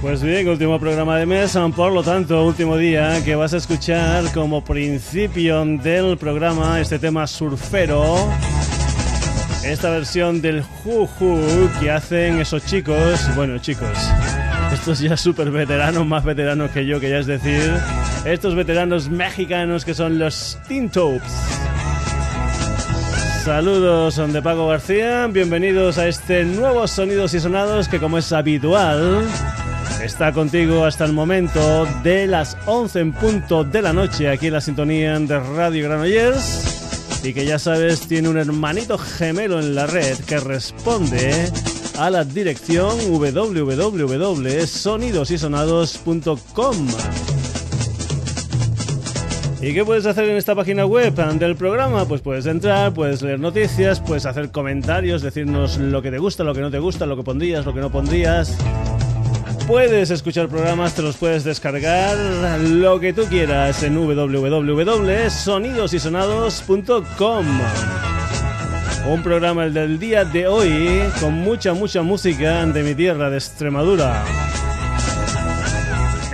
Pues bien, último programa de mes, por lo tanto, último día que vas a escuchar como principio del programa este tema surfero. Esta versión del Juju que hacen esos chicos, bueno chicos, estos ya súper veteranos, más veteranos que yo, que ya es decir, estos veteranos mexicanos que son los Tintopes. Saludos, son de Paco García, bienvenidos a este nuevo Sonidos y Sonados que como es habitual está contigo hasta el momento de las 11 en punto de la noche aquí en la sintonía de Radio Granollers y que ya sabes tiene un hermanito gemelo en la red que responde a la dirección www.sonidosysonados.com. ¿Y qué puedes hacer en esta página web del programa? Pues puedes entrar, puedes leer noticias, puedes hacer comentarios, decirnos lo que te gusta, lo que no te gusta, lo que pondrías, lo que no pondrías Puedes escuchar programas, te los puedes descargar, lo que tú quieras en www.sonidosysonados.com. Un programa el del día de hoy con mucha, mucha música de mi tierra, de Extremadura.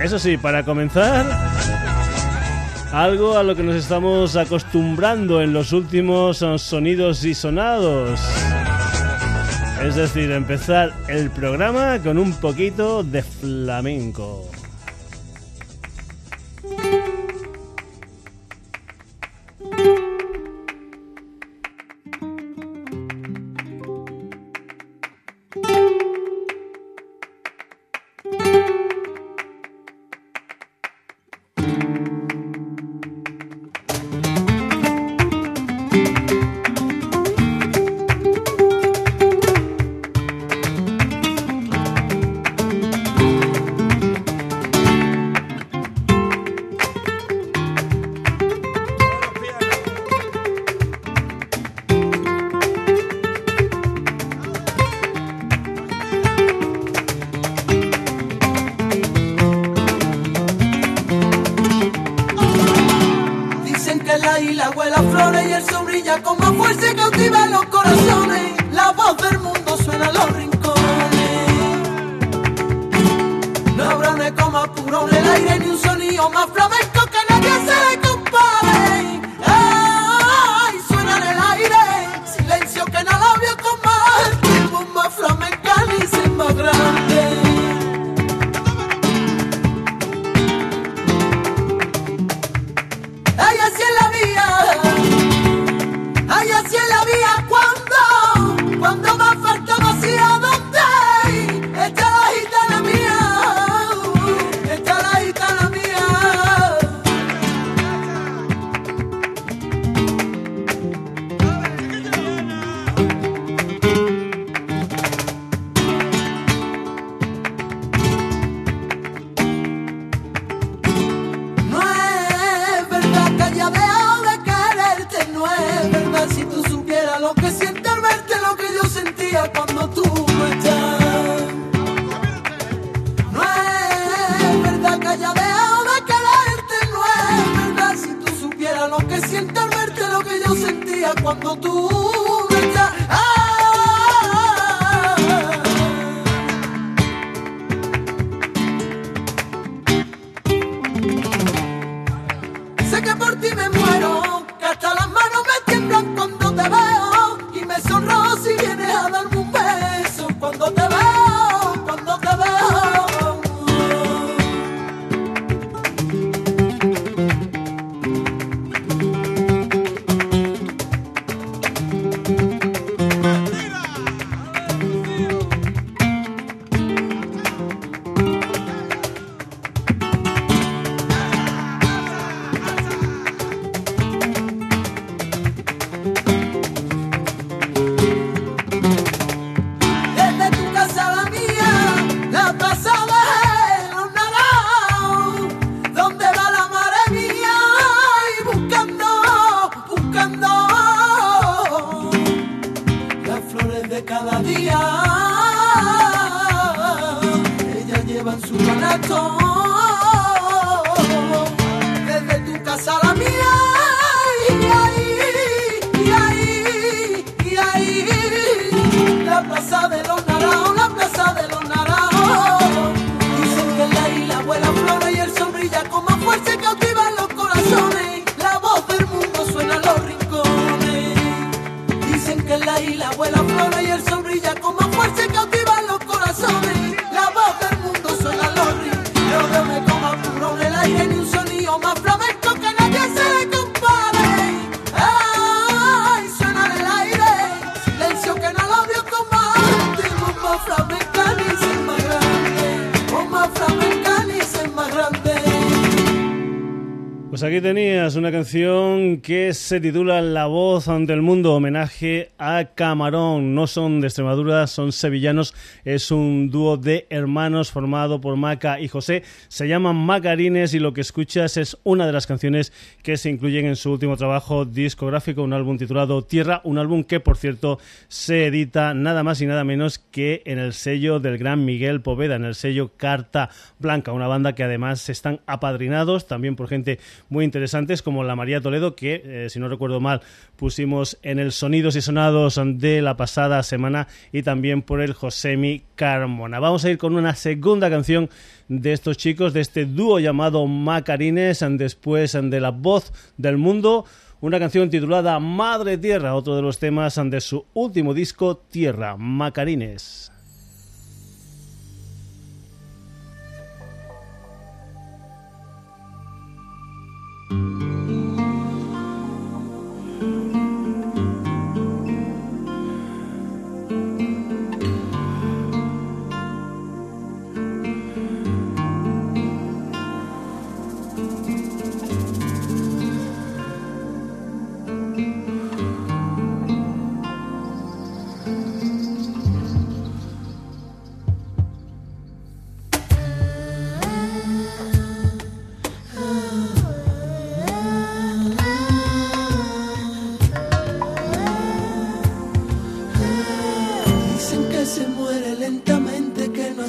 Eso sí, para comenzar, algo a lo que nos estamos acostumbrando en los últimos sonidos y sonados. Es decir, empezar el programa con un poquito de flamenco. Que se titula La voz ante el mundo, homenaje a Camarón. No son de Extremadura, son sevillanos. Es un dúo de hermanos formado por Maca y José. Se llaman Macarines y lo que escuchas es una de las canciones que se incluyen en su último trabajo discográfico, un álbum titulado Tierra, un álbum que por cierto se edita nada más y nada menos que en el sello del gran Miguel Poveda, en el sello Carta Blanca, una banda que además están apadrinados también por gente muy interesantes como la María Toledo, que eh, si no recuerdo mal pusimos en el Sonidos y Sonados de la pasada semana y también por el Josemi Carmona. Vamos a ir con una segunda canción de estos chicos, de este dúo llamado Macarines, después de La Voz del Mundo. Una canción titulada Madre Tierra, otro de los temas de su último disco Tierra, Macarines.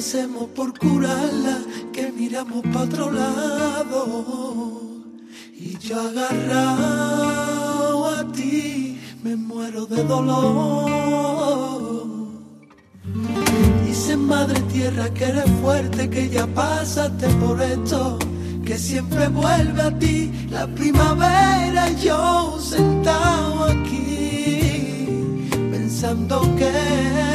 Hacemos por curarla, que miramos para otro lado. Y yo agarrado a ti me muero de dolor. Dicen madre tierra que eres fuerte, que ya pasaste por esto, que siempre vuelve a ti la primavera y yo sentado aquí pensando que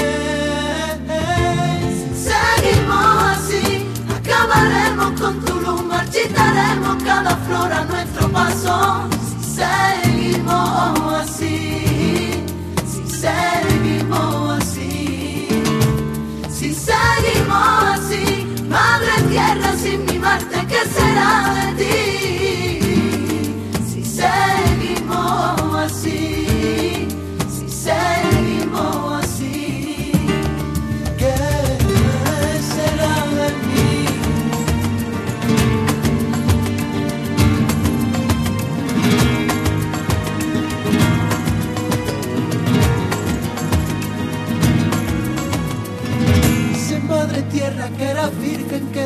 acabaremos con tu luz, marchitaremos cada flor a nuestro paso. Si seguimos así, si seguimos así, si seguimos así, madre tierra sin mi Marte, ¿qué será de ti?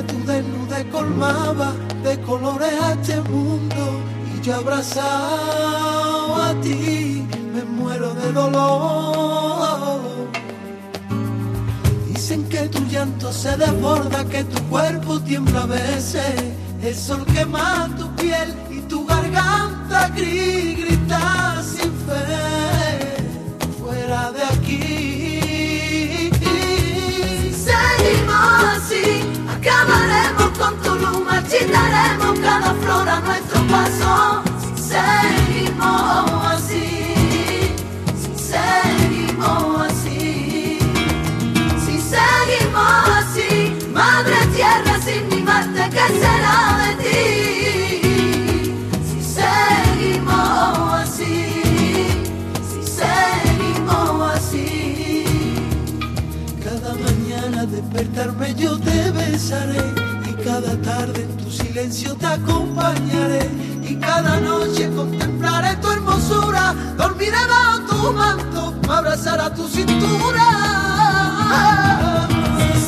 Tu desnude colmaba de colores a este mundo. Y yo abrazado a ti me muero de dolor. Dicen que tu llanto se desborda, que tu cuerpo tiembla a veces. El sol quema tu piel y tu garganta gris grita sin fe. Fuera de aquí. Así, acabaremos con tu luz, marchitaremos cada flor a nuestro paso. Seguimos despertarme yo te besaré y cada tarde en tu silencio te acompañaré y cada noche contemplaré tu hermosura, dormiré bajo tu manto, me abrazará tu cintura.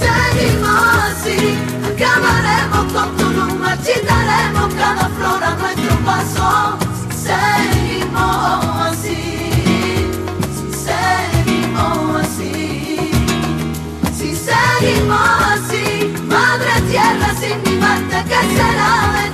Seguimos así, acabaremos con tu luz, marchitaremos cada flor a nuestro paso. De ti?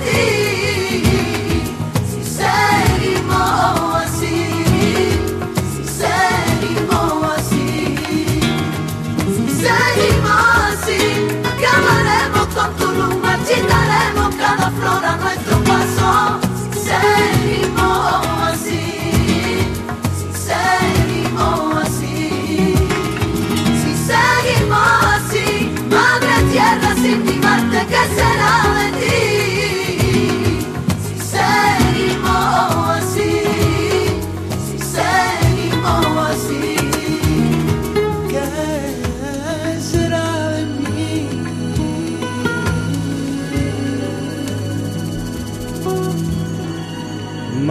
¿Qué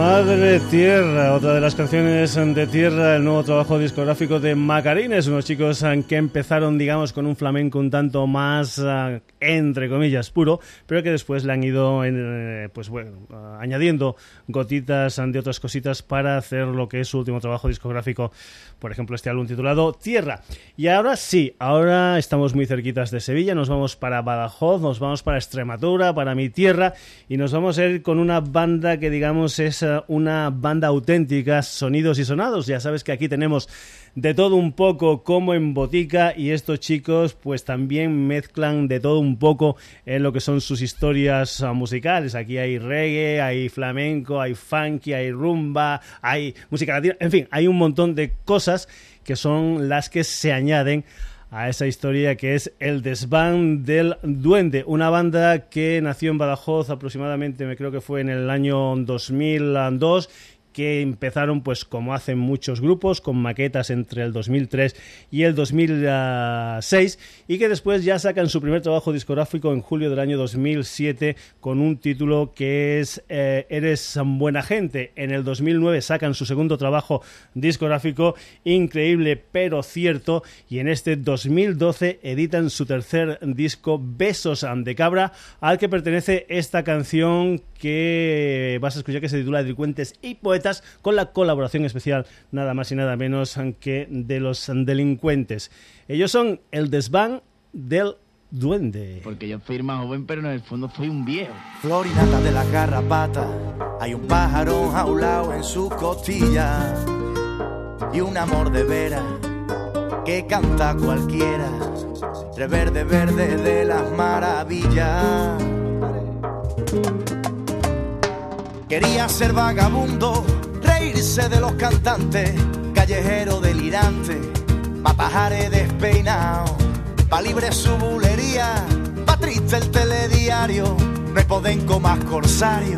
Madre Tierra, otra de las canciones de Tierra, el nuevo trabajo discográfico de Macarines, unos chicos eh, que empezaron, digamos, con un flamenco un tanto más, eh, entre comillas, puro, pero que después le han ido, eh, pues bueno, añadiendo gotitas de otras cositas para hacer lo que es su último trabajo discográfico, por ejemplo, este álbum titulado Tierra. Y ahora sí, ahora estamos muy cerquitas de Sevilla, nos vamos para Badajoz, nos vamos para Extremadura, para mi tierra, y nos vamos a ir con una banda que, digamos, es una banda auténtica, sonidos y sonados. Ya sabes que aquí tenemos de todo un poco como en botica y estos chicos pues también mezclan de todo un poco en lo que son sus historias ah, musicales. Aquí hay reggae, hay flamenco, hay funky, hay rumba, hay música latina, en fin, hay un montón de cosas que son las que se añaden a esa historia que es el desván del duende, una banda que nació en Badajoz aproximadamente, me creo que fue en el año 2002 que empezaron pues como hacen muchos grupos con maquetas entre el 2003 y el 2006 y que después ya sacan su primer trabajo discográfico en julio del año 2007 con un título que es eh, Eres buena gente. En el 2009 sacan su segundo trabajo discográfico increíble pero cierto y en este 2012 editan su tercer disco Besos de Cabra al que pertenece esta canción que vas a escuchar que se titula Delincuentes y Poetas con la colaboración especial nada más y nada menos que de los delincuentes. Ellos son el desván del duende. Porque yo soy más joven, pero en el fondo soy un viejo. Florinata de la garrapata, hay un pájaro jaulado en su costilla y un amor de veras que canta cualquiera, reverde verde de las maravillas. Quería ser vagabundo, reírse de los cantantes, callejero delirante, pa' pajares despeinado, pa' libre su bulería, pa' triste el telediario, no podenco más corsario,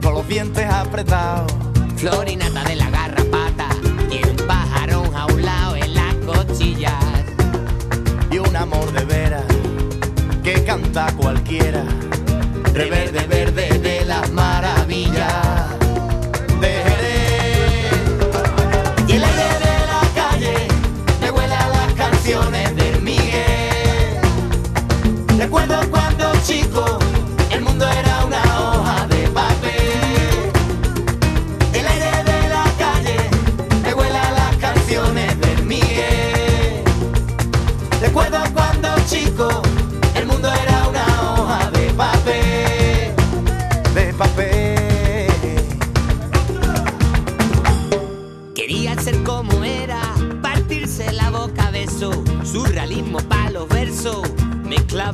con los dientes apretados. Florinata de la garrapata y un pájaro jaulao en las cochillas. y un amor de veras que canta cualquiera. Reverde verde de las maravillas de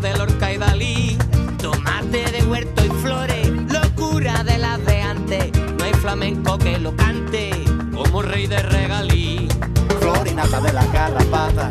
mezcla de y Dalí. Tomate de huerto y flores, locura de las de antes. No hay flamenco que lo cante, como rey de regalí. Florinata de la garrapata,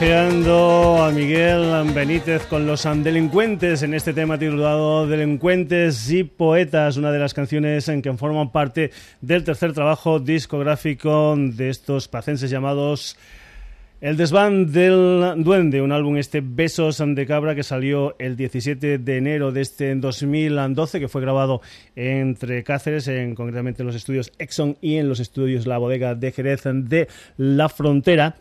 homenajeando a Miguel Benítez con los delincuentes en este tema titulado Delincuentes y Poetas, una de las canciones en que forman parte del tercer trabajo discográfico de estos pacenses llamados el desván del duende, un álbum este Besos de Cabra que salió el 17 de enero de este 2012, que fue grabado entre Cáceres, en, concretamente en los estudios Exxon y en los estudios La Bodega de Jerez de La Frontera.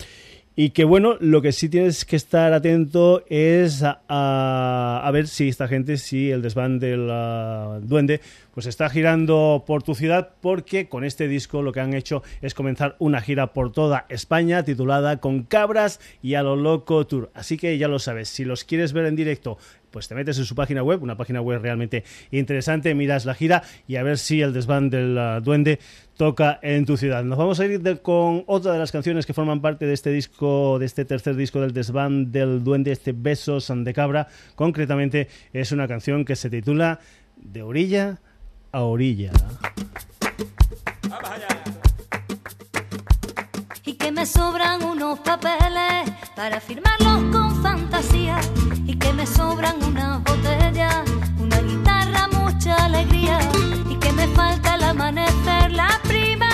Y que bueno, lo que sí tienes que estar atento es a, ver si esta gente, si el desván del ah, duende, pues está girando por tu ciudad, porque con este disco lo que han hecho es comenzar una gira por toda España titulada Con Cabras y a lo Loco Tour. Así que ya lo sabes, si los quieres ver en directo pues te metes en su página web, una página web realmente interesante, miras la gira y a ver si el desván del ah, duende toca en tu ciudad. Nos vamos a ir con otra de las canciones que forman parte de este disco, de este tercer disco del desván del duende, este Besos de Cabra. Concretamente es una canción que se titula De orilla a orilla. Y que me sobran unos papeles para firmarlos con fantasía y que me sobran unas botellas, una guitarra, mucha alegría me falta el amanecer, la primavera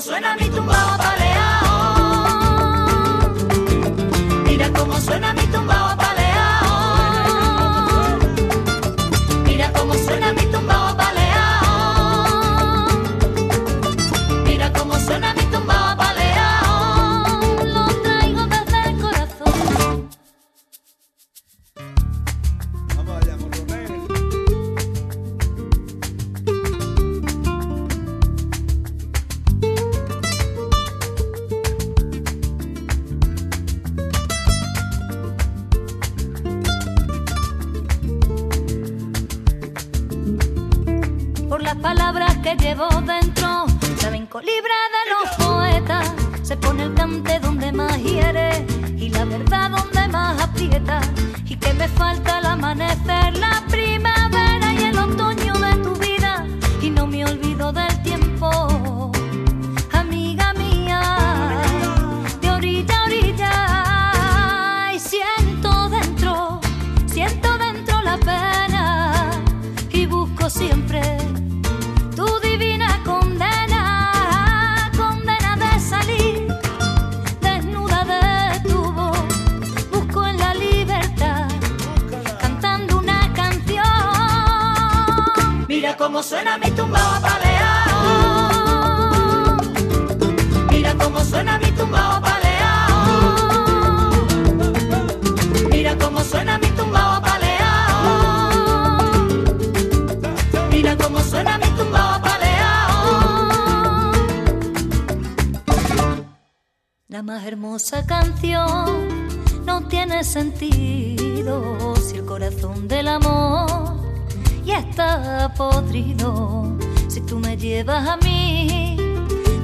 Suena mi tumbao apaleado,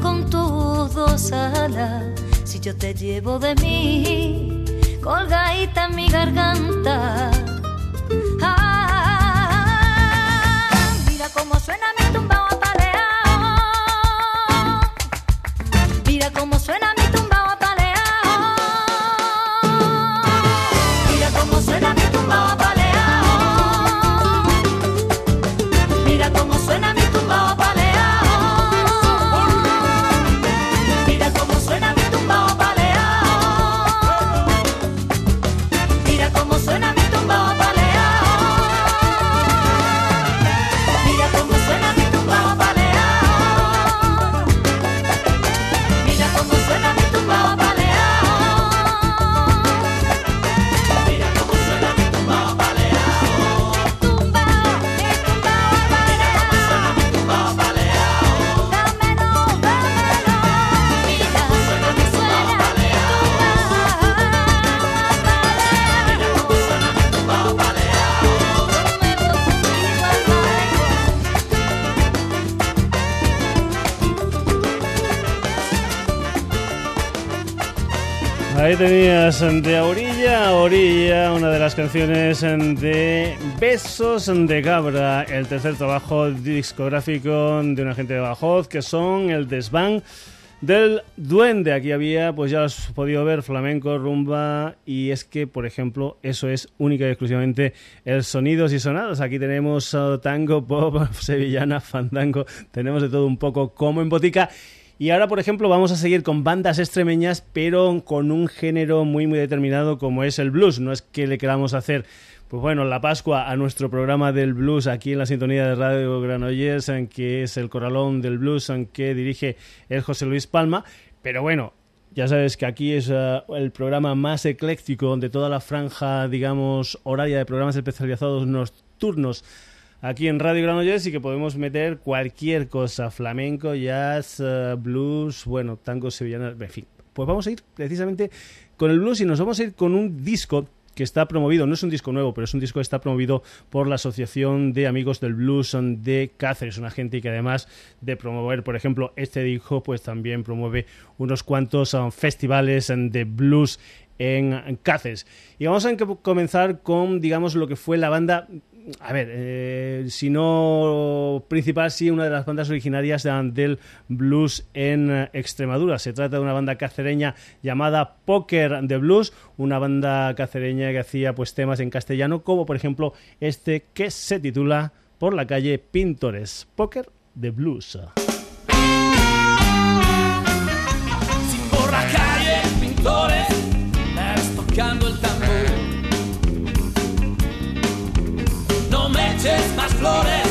con tus dos alas, si yo te llevo de mí colgadita en mi garganta. Ah, mira cómo suena mi tumbao apaleado. Mira cómo suena Tenías de orilla a orilla una de las canciones de Besos de Cabra, el tercer trabajo discográfico de una gente de Bajoz que son el desván del duende. Aquí había, pues ya has podido ver, flamenco, rumba y es que, por ejemplo, eso es única y exclusivamente el sonidos y sonados. Aquí tenemos uh, tango, pop, sevillana, fandango, tenemos de todo un poco como en botica. Y ahora, por ejemplo, vamos a seguir con bandas extremeñas, pero con un género muy, muy determinado como es el blues. No es que le queramos hacer pues bueno, la Pascua a nuestro programa del blues aquí en la sintonía de Radio Granollers, en que es el Corralón del Blues, en que dirige el José Luis Palma. Pero bueno, ya sabes que aquí es eh, el programa más ecléctico de toda la franja, digamos, horaria de programas especializados nocturnos aquí en Radio Granollers y que podemos meter cualquier cosa, flamenco, jazz, eh, blues, bueno, tango sevillano, en fin. Pues vamos a ir precisamente con el blues y nos vamos a ir con un disco que está promovido, no es un disco nuevo, pero es un disco que está promovido por la Asociación de Amigos del Blues de Cáceres, una gente que además de promover, por ejemplo, este disco, pues también promueve unos cuantos um, festivales um, de blues en Cáceres. Y vamos a comenzar con, digamos, lo que fue la banda a ver, eh, si no principal, sí, una de las bandas originarias del blues en eh, Extremadura. Se trata de una banda cacereña llamada Poker de Blues, una banda cacereña que hacía pues temas en castellano, como por ejemplo este que se titula Por la calle Pintores, Poker de Blues. por la calle Pintores, tocando el más flores,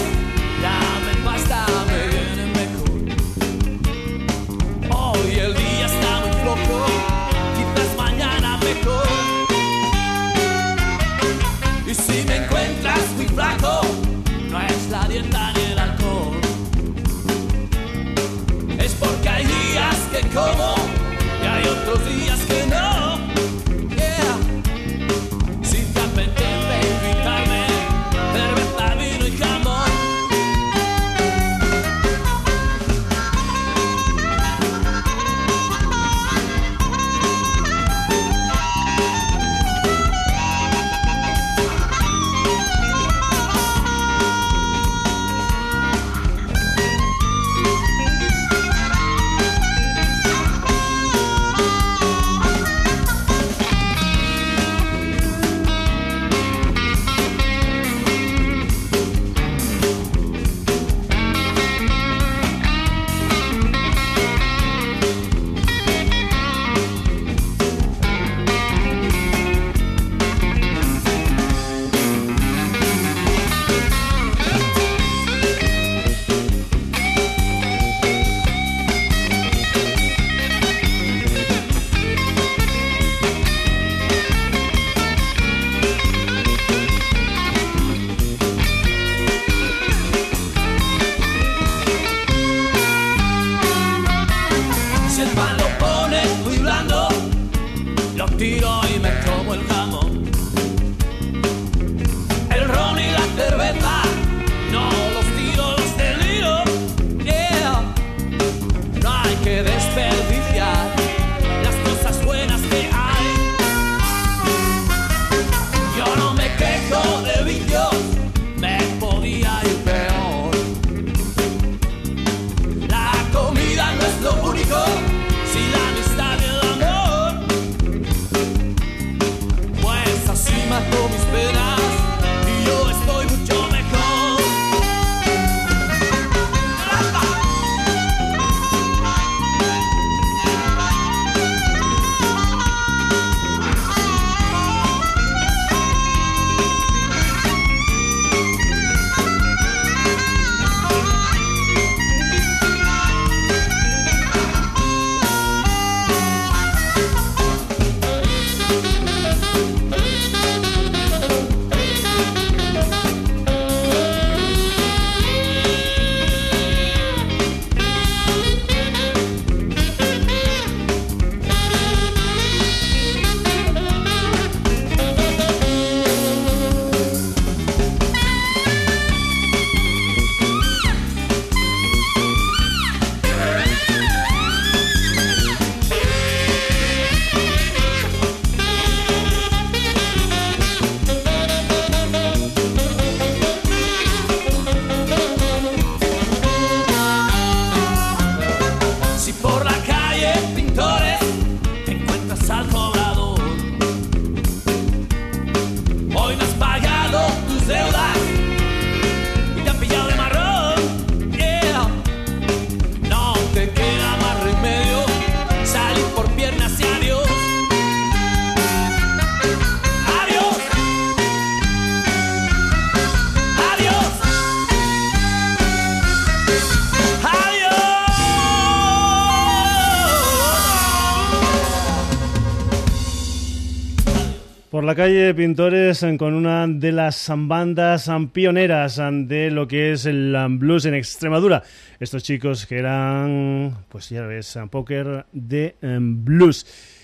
calle pintores con una de las bandas pioneras de lo que es el blues en Extremadura. Estos chicos que eran, pues ya ves, poker de blues.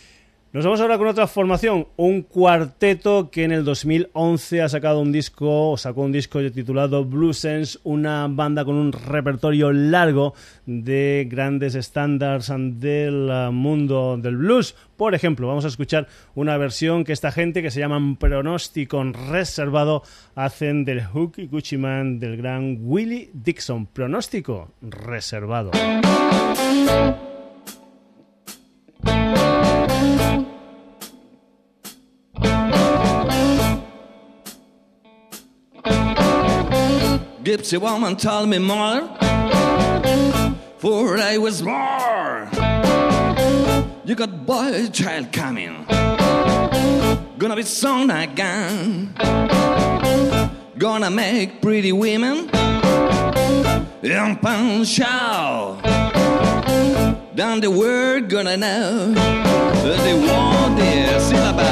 Nos vamos ahora con otra formación, un cuarteto que en el 2011 ha sacado un disco, sacó un disco titulado Blue Sense, una banda con un repertorio largo de grandes estándares del uh, mundo del blues. Por ejemplo, vamos a escuchar una versión que esta gente que se llama Pronóstico Reservado hacen del Hook y Gucci Man del gran Willie Dixon. Pronóstico Reservado. Gypsy woman told me more, for I was more. You got boy child coming, gonna be soon again. Gonna make pretty women young pound shout. Down the world gonna know that they syllable.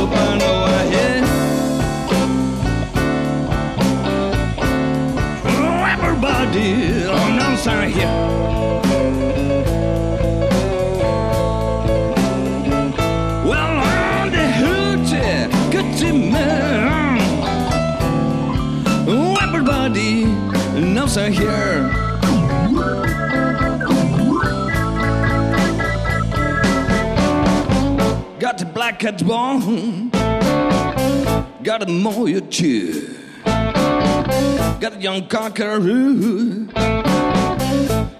Open over here. did on down south here. Everybody knows I'm here. Got the black cat bone, got a moyo chew got a young cockaroo,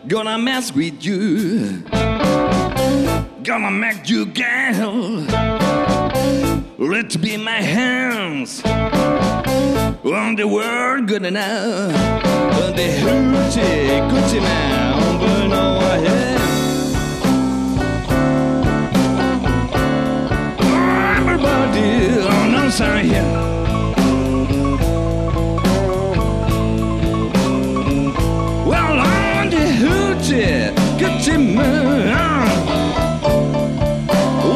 gonna mess with you, gonna make you girl. Let be my hands on the world, gonna know on the hoochie, coochie man, but no ahead. Everybody on the side here. Katy, Katy about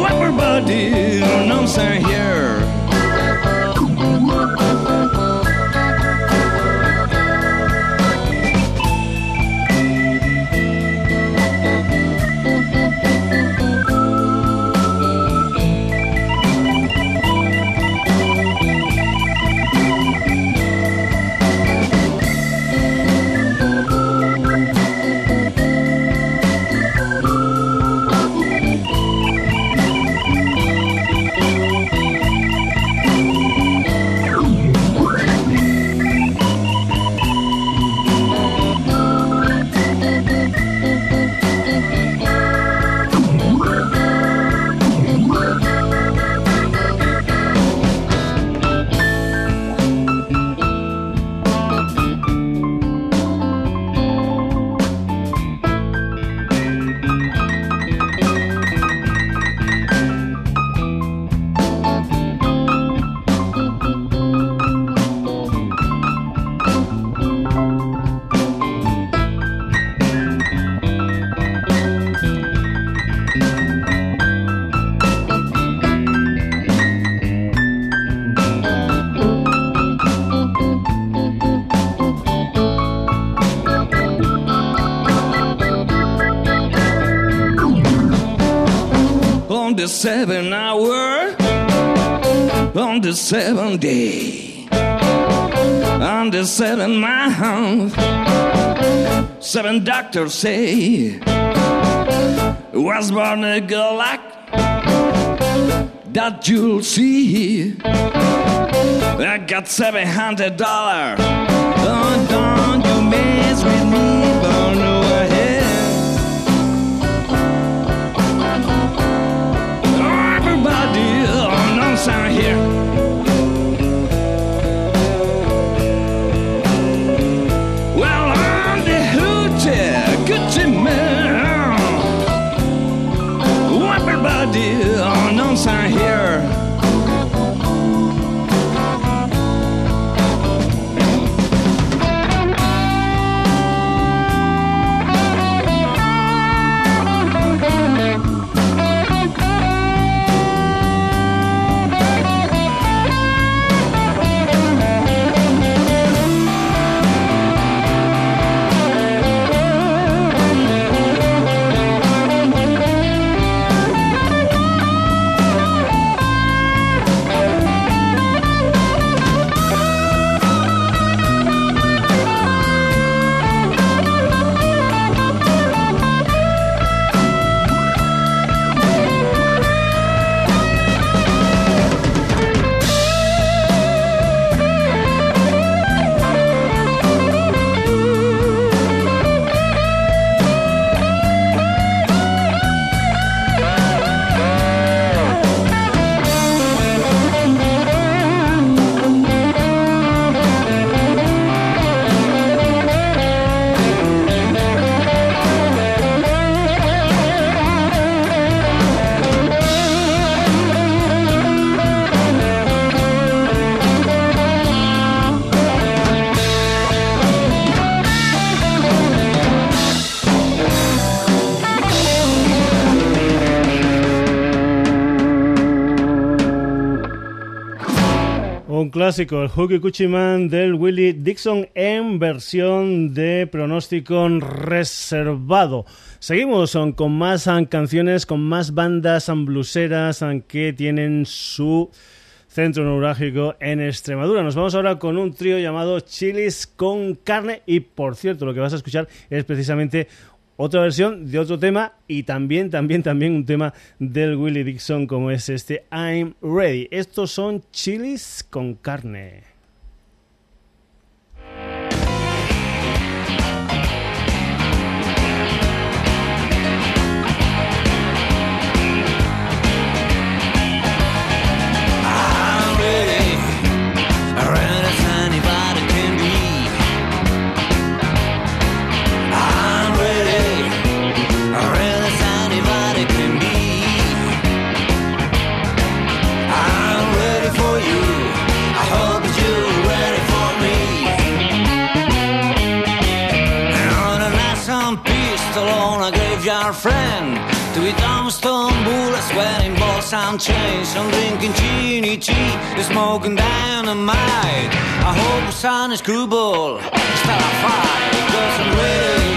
Everybody knows I'm here. Seven hour, on the seventh day, on the seven month, seven doctors say was born a girl like that you'll see. I got seven hundred dollars. Don't, don't you mess with me, sound here. Clásico, el Hooky Coochie Man del Willie Dixon en versión de pronóstico reservado. Seguimos con más canciones, con más bandas bluseras que tienen su centro neurálgico en Extremadura. Nos vamos ahora con un trío llamado Chilis con carne y por cierto lo que vas a escuchar es precisamente otra versión de otro tema y también, también, también un tema del Willie Dixon como es este I'm Ready. Estos son chilis con carne. Friend. To be tombstone bullets wearing balls and chains I'm drinking genie tea, smoking dynamite. I hope the sun is screwball, start a fight Cause I'm ready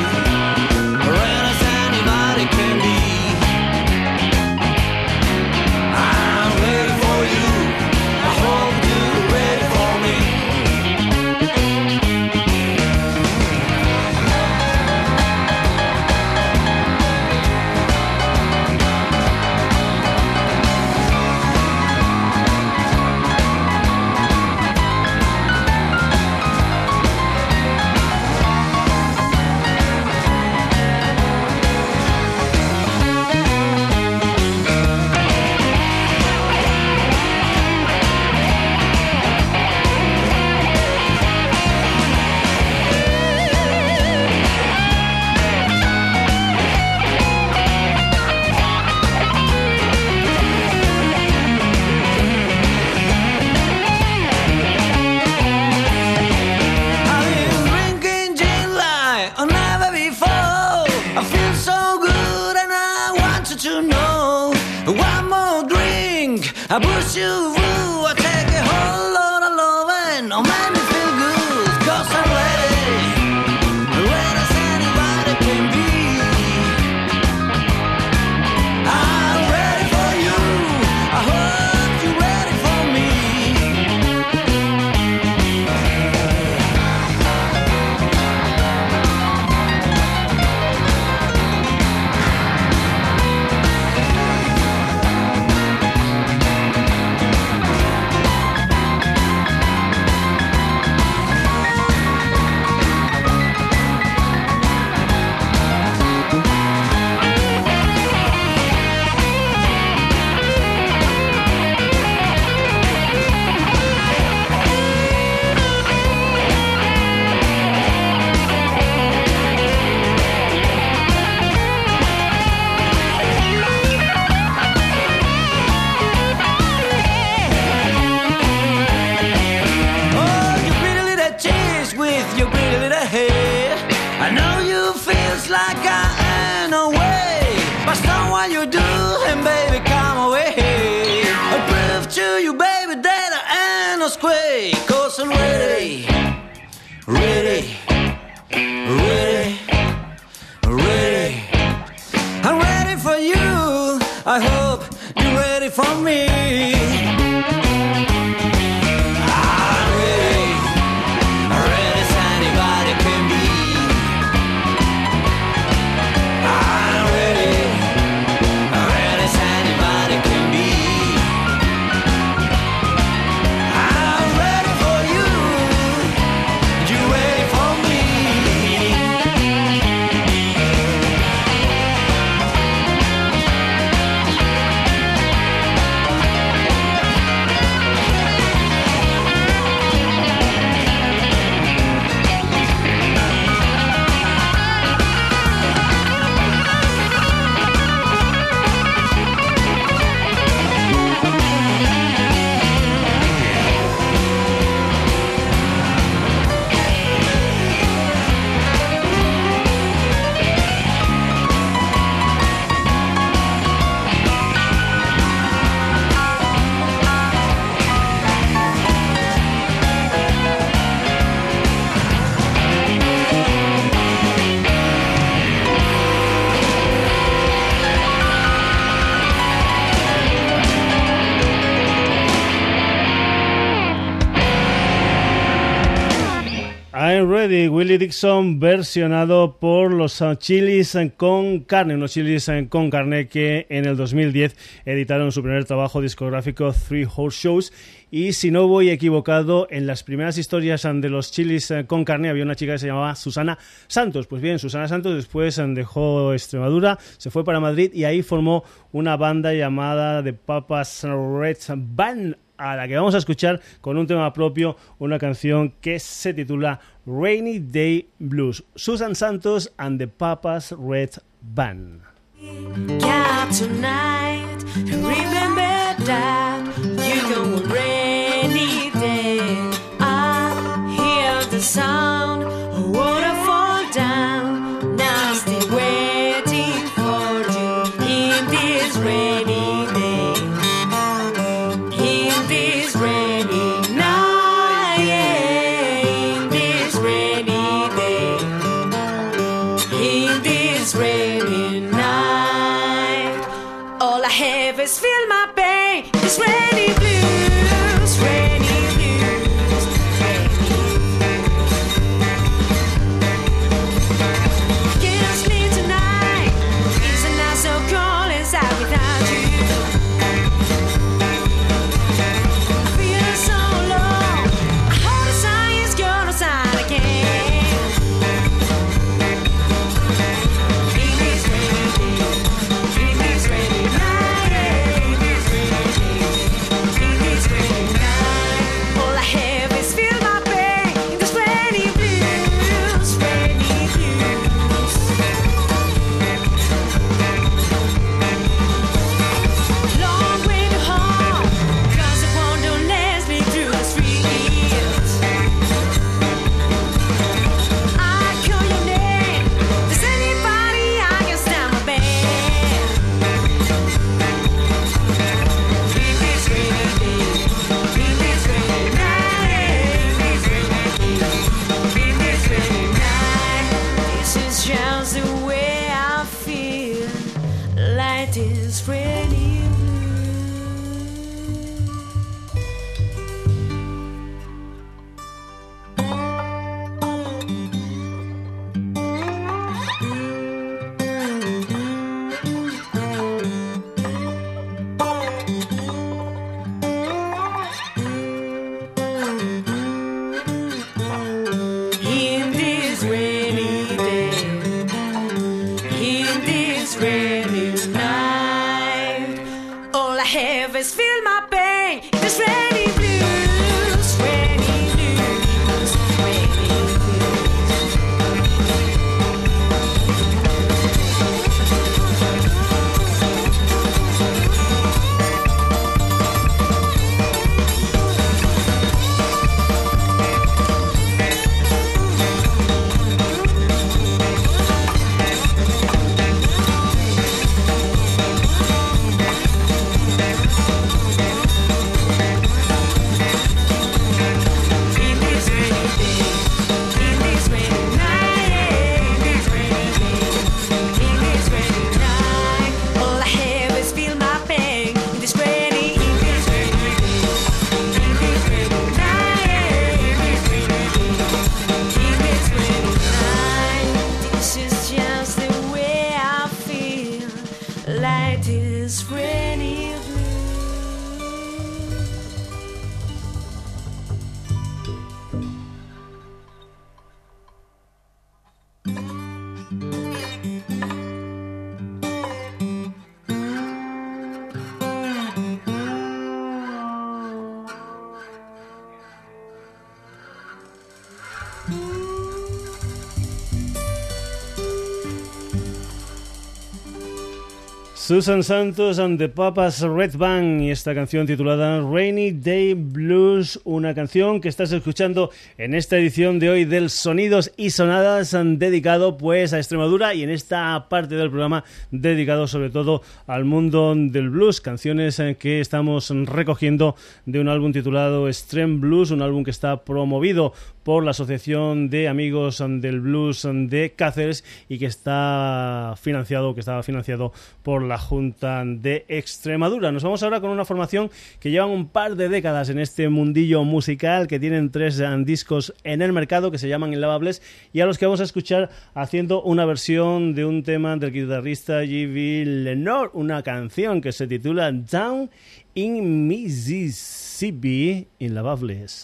de Willie Dixon versionado por los Chilis con carne, unos Chilis con carne que en el 2010 editaron su primer trabajo discográfico Three Horse Shows. Y si no voy equivocado, en las primeras historias de los chilis con carne había una chica que se llamaba Susana Santos. Pues bien, Susana Santos después dejó Extremadura, se fue para Madrid y ahí formó una banda llamada The Papas Red Band a la que vamos a escuchar con un tema propio, una canción que se titula Rainy Day Blues. Susan Santos and the Papas Red Band. Susan Santos and the Papas Red Band y esta canción titulada Rainy Day Blues, una canción que estás escuchando en esta edición de hoy del Sonidos y Sonadas dedicado pues a Extremadura y en esta parte del programa dedicado sobre todo al mundo del blues, canciones eh, que estamos recogiendo de un álbum titulado Extreme Blues, un álbum que está promovido por la Asociación de Amigos del Blues de Cáceres y que está financiado, que estaba financiado por la Junta de Extremadura. Nos vamos ahora con una formación que llevan un par de décadas en este mundillo musical, que tienen tres eh, discos en el mercado que se llaman Inlavables y a los que vamos a escuchar haciendo una versión de un tema del guitarrista G.V. Lenore, una canción que se titula Down in Mississippi Inlavables.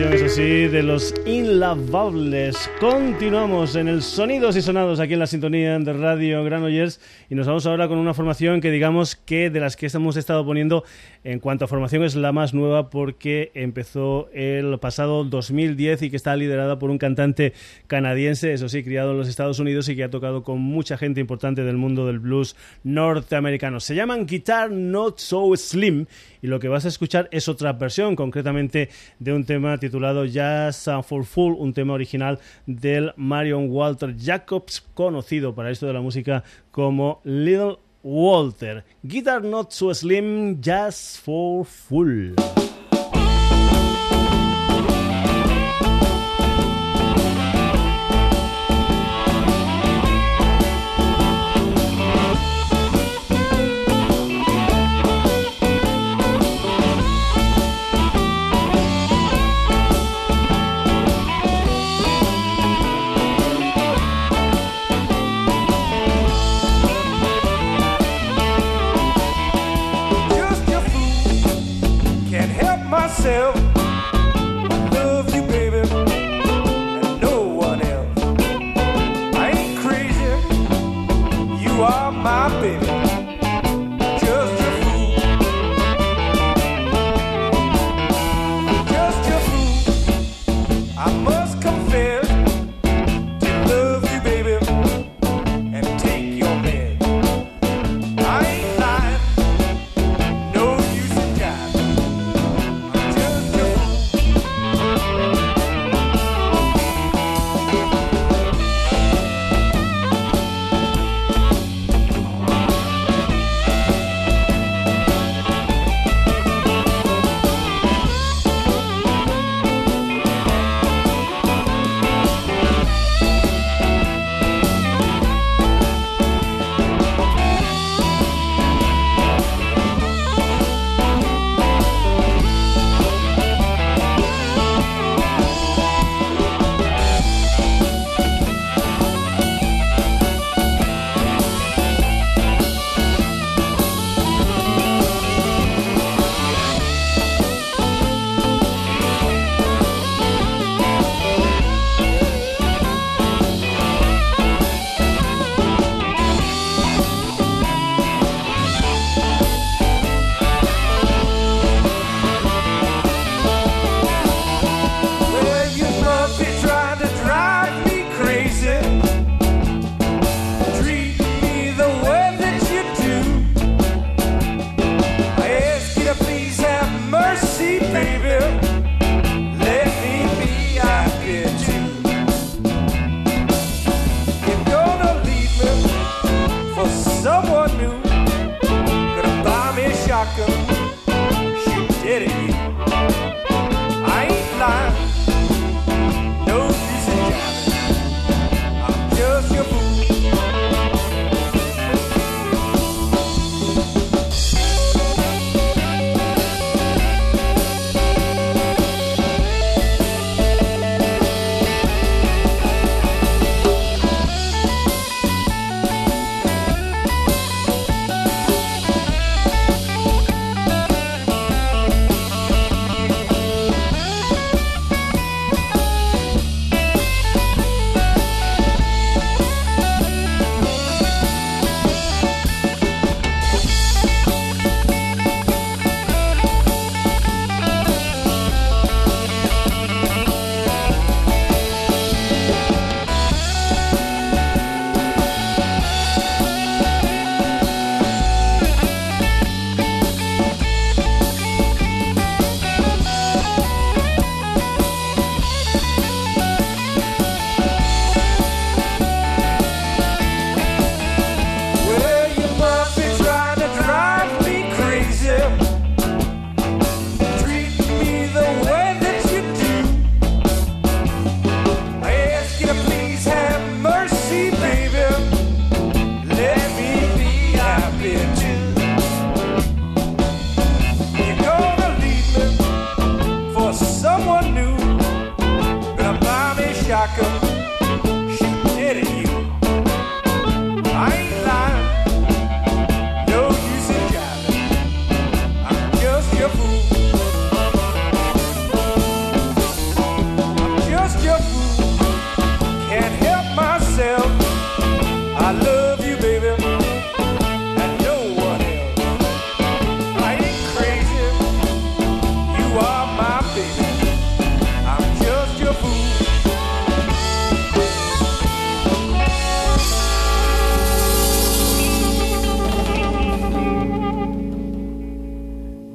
Eso sí, de los Inlavables. Continuamos en el Sonidos y Sonados aquí en la sintonía de Radio Granollers y nos vamos ahora con una formación que digamos que de las que hemos estado poniendo en cuanto a formación es la más nueva porque empezó el pasado 2010 y que está liderada por un cantante canadiense, eso sí, criado en los Estados Unidos y que ha tocado con mucha gente importante del mundo del blues norteamericano. Se llaman Guitar Not So Slim y lo que vas a escuchar es otra versión, concretamente de un tema titulado Jazz for Full, un tema original del Marion Walter Jacobs, conocido para esto de la música como Little Walter. Guitar Not So Slim, Jazz for Full.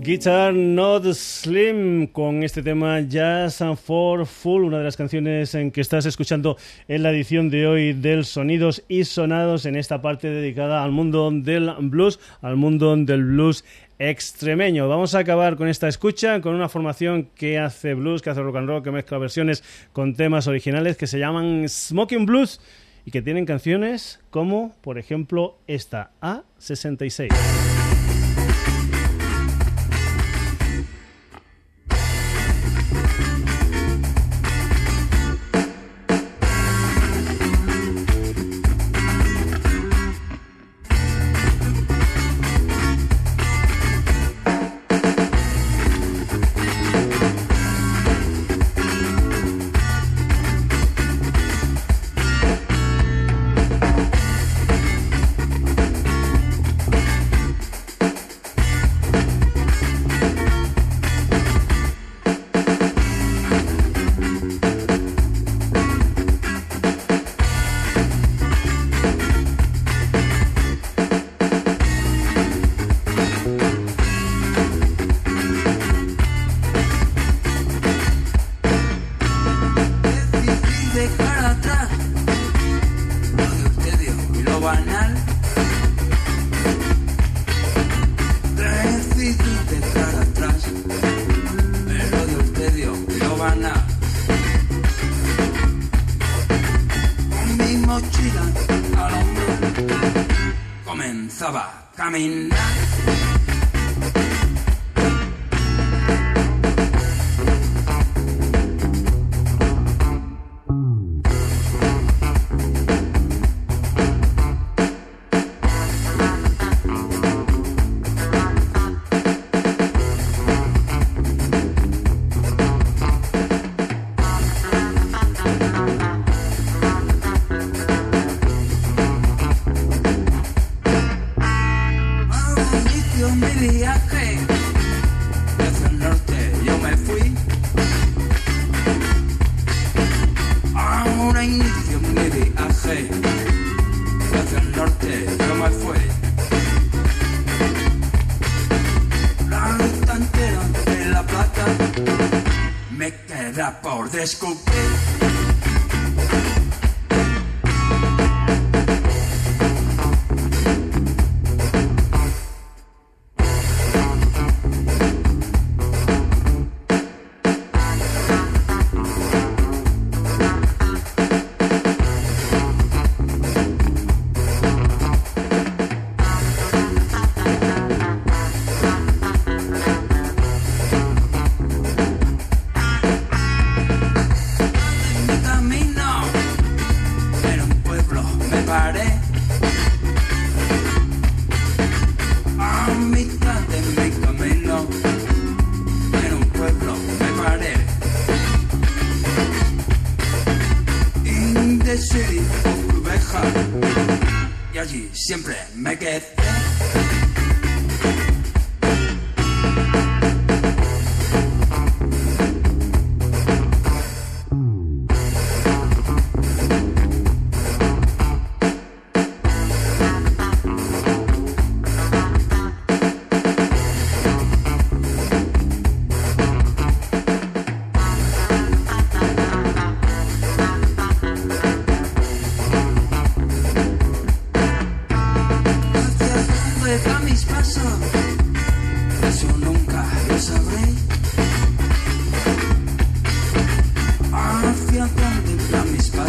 Guitar Not Slim con este tema Jazz and for Full, una de las canciones en que estás escuchando en la edición de hoy del Sonidos y Sonados en esta parte dedicada al mundo del blues, al mundo del blues extremeño. Vamos a acabar con esta escucha con una formación que hace blues, que hace rock and roll, que mezcla versiones con temas originales que se llaman Smoking Blues y que tienen canciones como, por ejemplo, esta A66. Desculpa.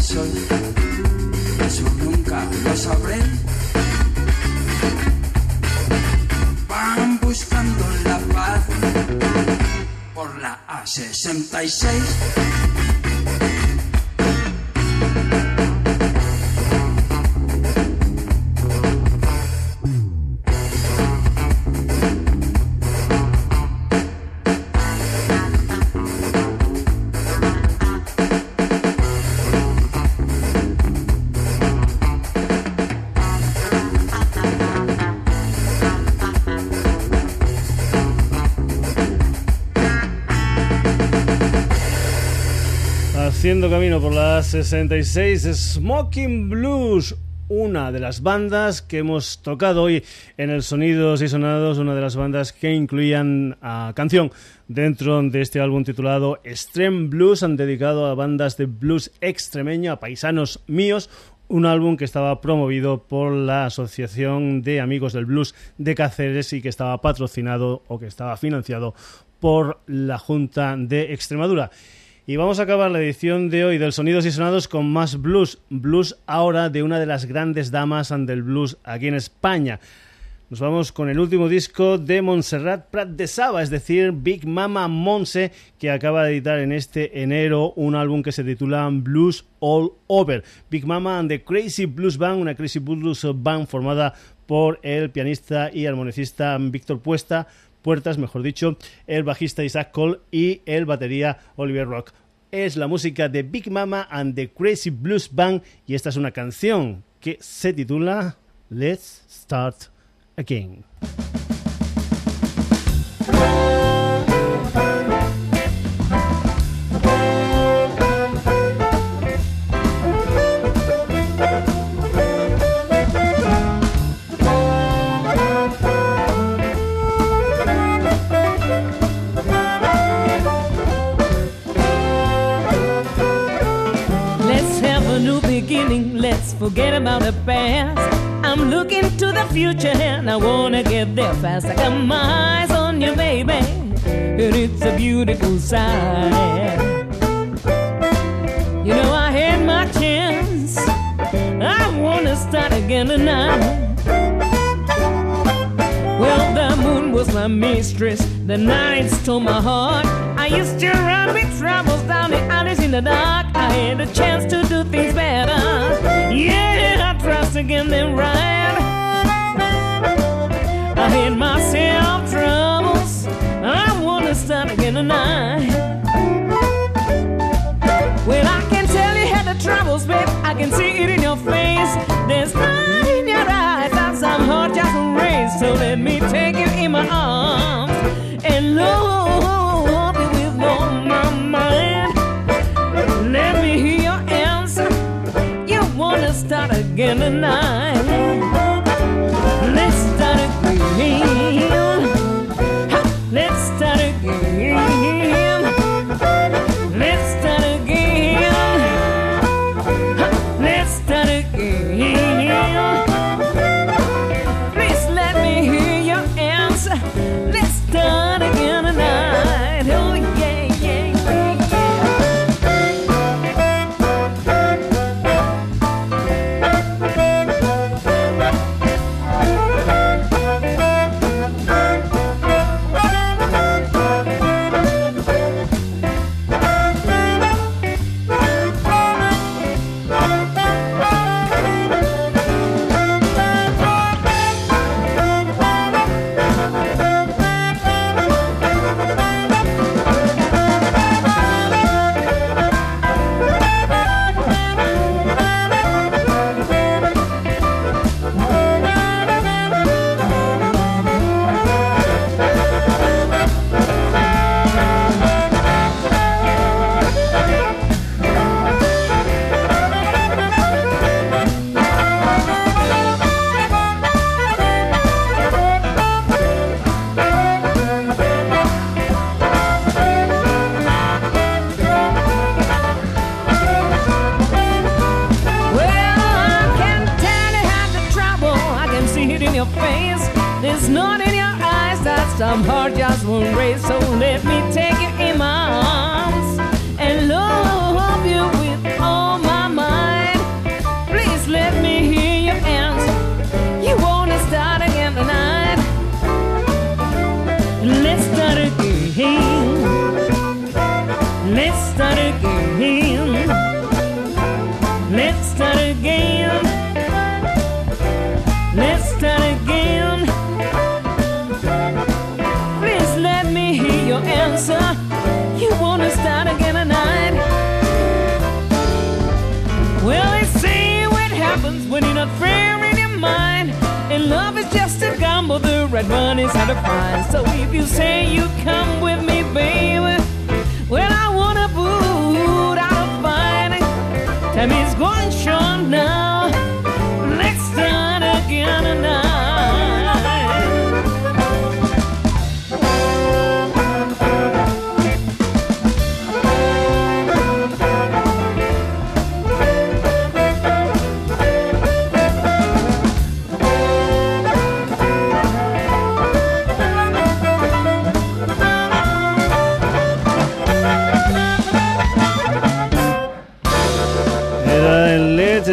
Pasos, eso nunca lo sabré. Van buscando la paz por la A66. Camino por la 66, Smoking Blues, una de las bandas que hemos tocado hoy en el Sonidos y Sonados, una de las bandas que incluían a canción dentro de este álbum titulado Extreme Blues, han dedicado a bandas de blues extremeño, a paisanos míos, un álbum que estaba promovido por la Asociación de Amigos del Blues de Cáceres y que estaba patrocinado o que estaba financiado por la Junta de Extremadura. Y vamos a acabar la edición de hoy del Sonidos y Sonados con más blues. Blues ahora de una de las grandes damas del blues aquí en España. Nos vamos con el último disco de Montserrat Prat de Saba, es decir, Big Mama Monse, que acaba de editar en este enero un álbum que se titula Blues All Over. Big Mama and the Crazy Blues Band, una Crazy Blues Band formada por el pianista y armonicista Víctor Puesta, Puertas, mejor dicho, el bajista Isaac Cole y el batería Oliver Rock. Es la música de Big Mama and the Crazy Blues Band y esta es una canción que se titula Let's Start Again. The past. I'm looking to the future and I wanna get there fast. I got my eyes on you, baby, and it's a beautiful sight. You know I had my chance. I wanna start again tonight. Well, the moon was my mistress, the night stole my heart. I used to run with troubles down the alleys in the dark. I had a chance to do things better. Yeah, I trust again then right. I had myself troubles. I wanna start again tonight. Well, I can tell you had the troubles, babe. I can see it in your face. There's light in your eyes that some heart just raised. So let me take you in my arms and love again tonight?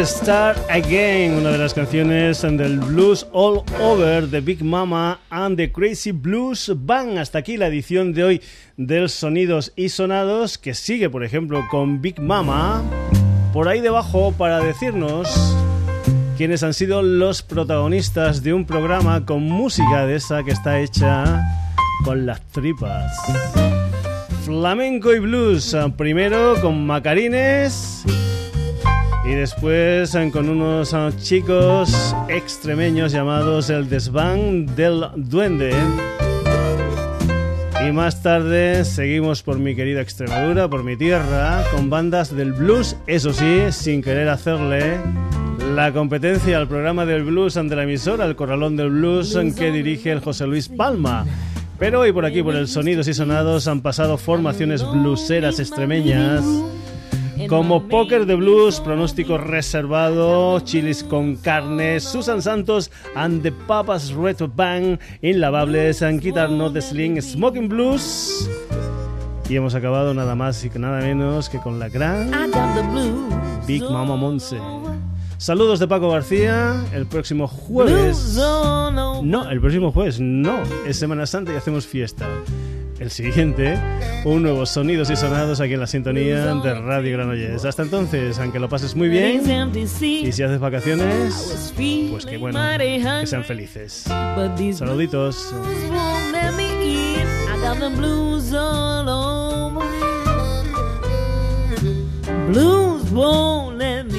Start Again, una de las canciones del Blues All Over de Big Mama and the Crazy Blues Band. Hasta aquí la edición de hoy del Sonidos y Sonados, que sigue, por ejemplo, con Big Mama. Por ahí debajo, para decirnos quiénes han sido los protagonistas de un programa con música de esa que está hecha con las tripas. Flamenco y blues, primero con Macarines y después eh, con unos eh, chicos extremeños llamados el Desván del Duende. Y más tarde seguimos por mi querida Extremadura, por mi tierra, con bandas del blues, eso sí, sin querer hacerle la competencia al programa del blues ante la emisora, el Corralón del Blues, en que dirige el José Luis Palma. Pero hoy por aquí, por el Sonidos y Sonados, han pasado formaciones blueseras extremeñas como Póker de Blues, Pronóstico Reservado, Chilis con Carne, Susan Santos and the Papas Red Band, Inlavables, and Guitar Not the Sling, Smoking Blues. Y hemos acabado nada más y nada menos que con la gran. Big Mama Monse. Saludos de Paco García. El próximo jueves. No, el próximo jueves no. Es Semana Santa y hacemos fiesta. El siguiente, un nuevo Sonidos y Sonados aquí en la sintonía de Radio Granollers. Hasta entonces, aunque lo pases muy bien y si haces vacaciones, pues que bueno, que sean felices. Saluditos. won't let me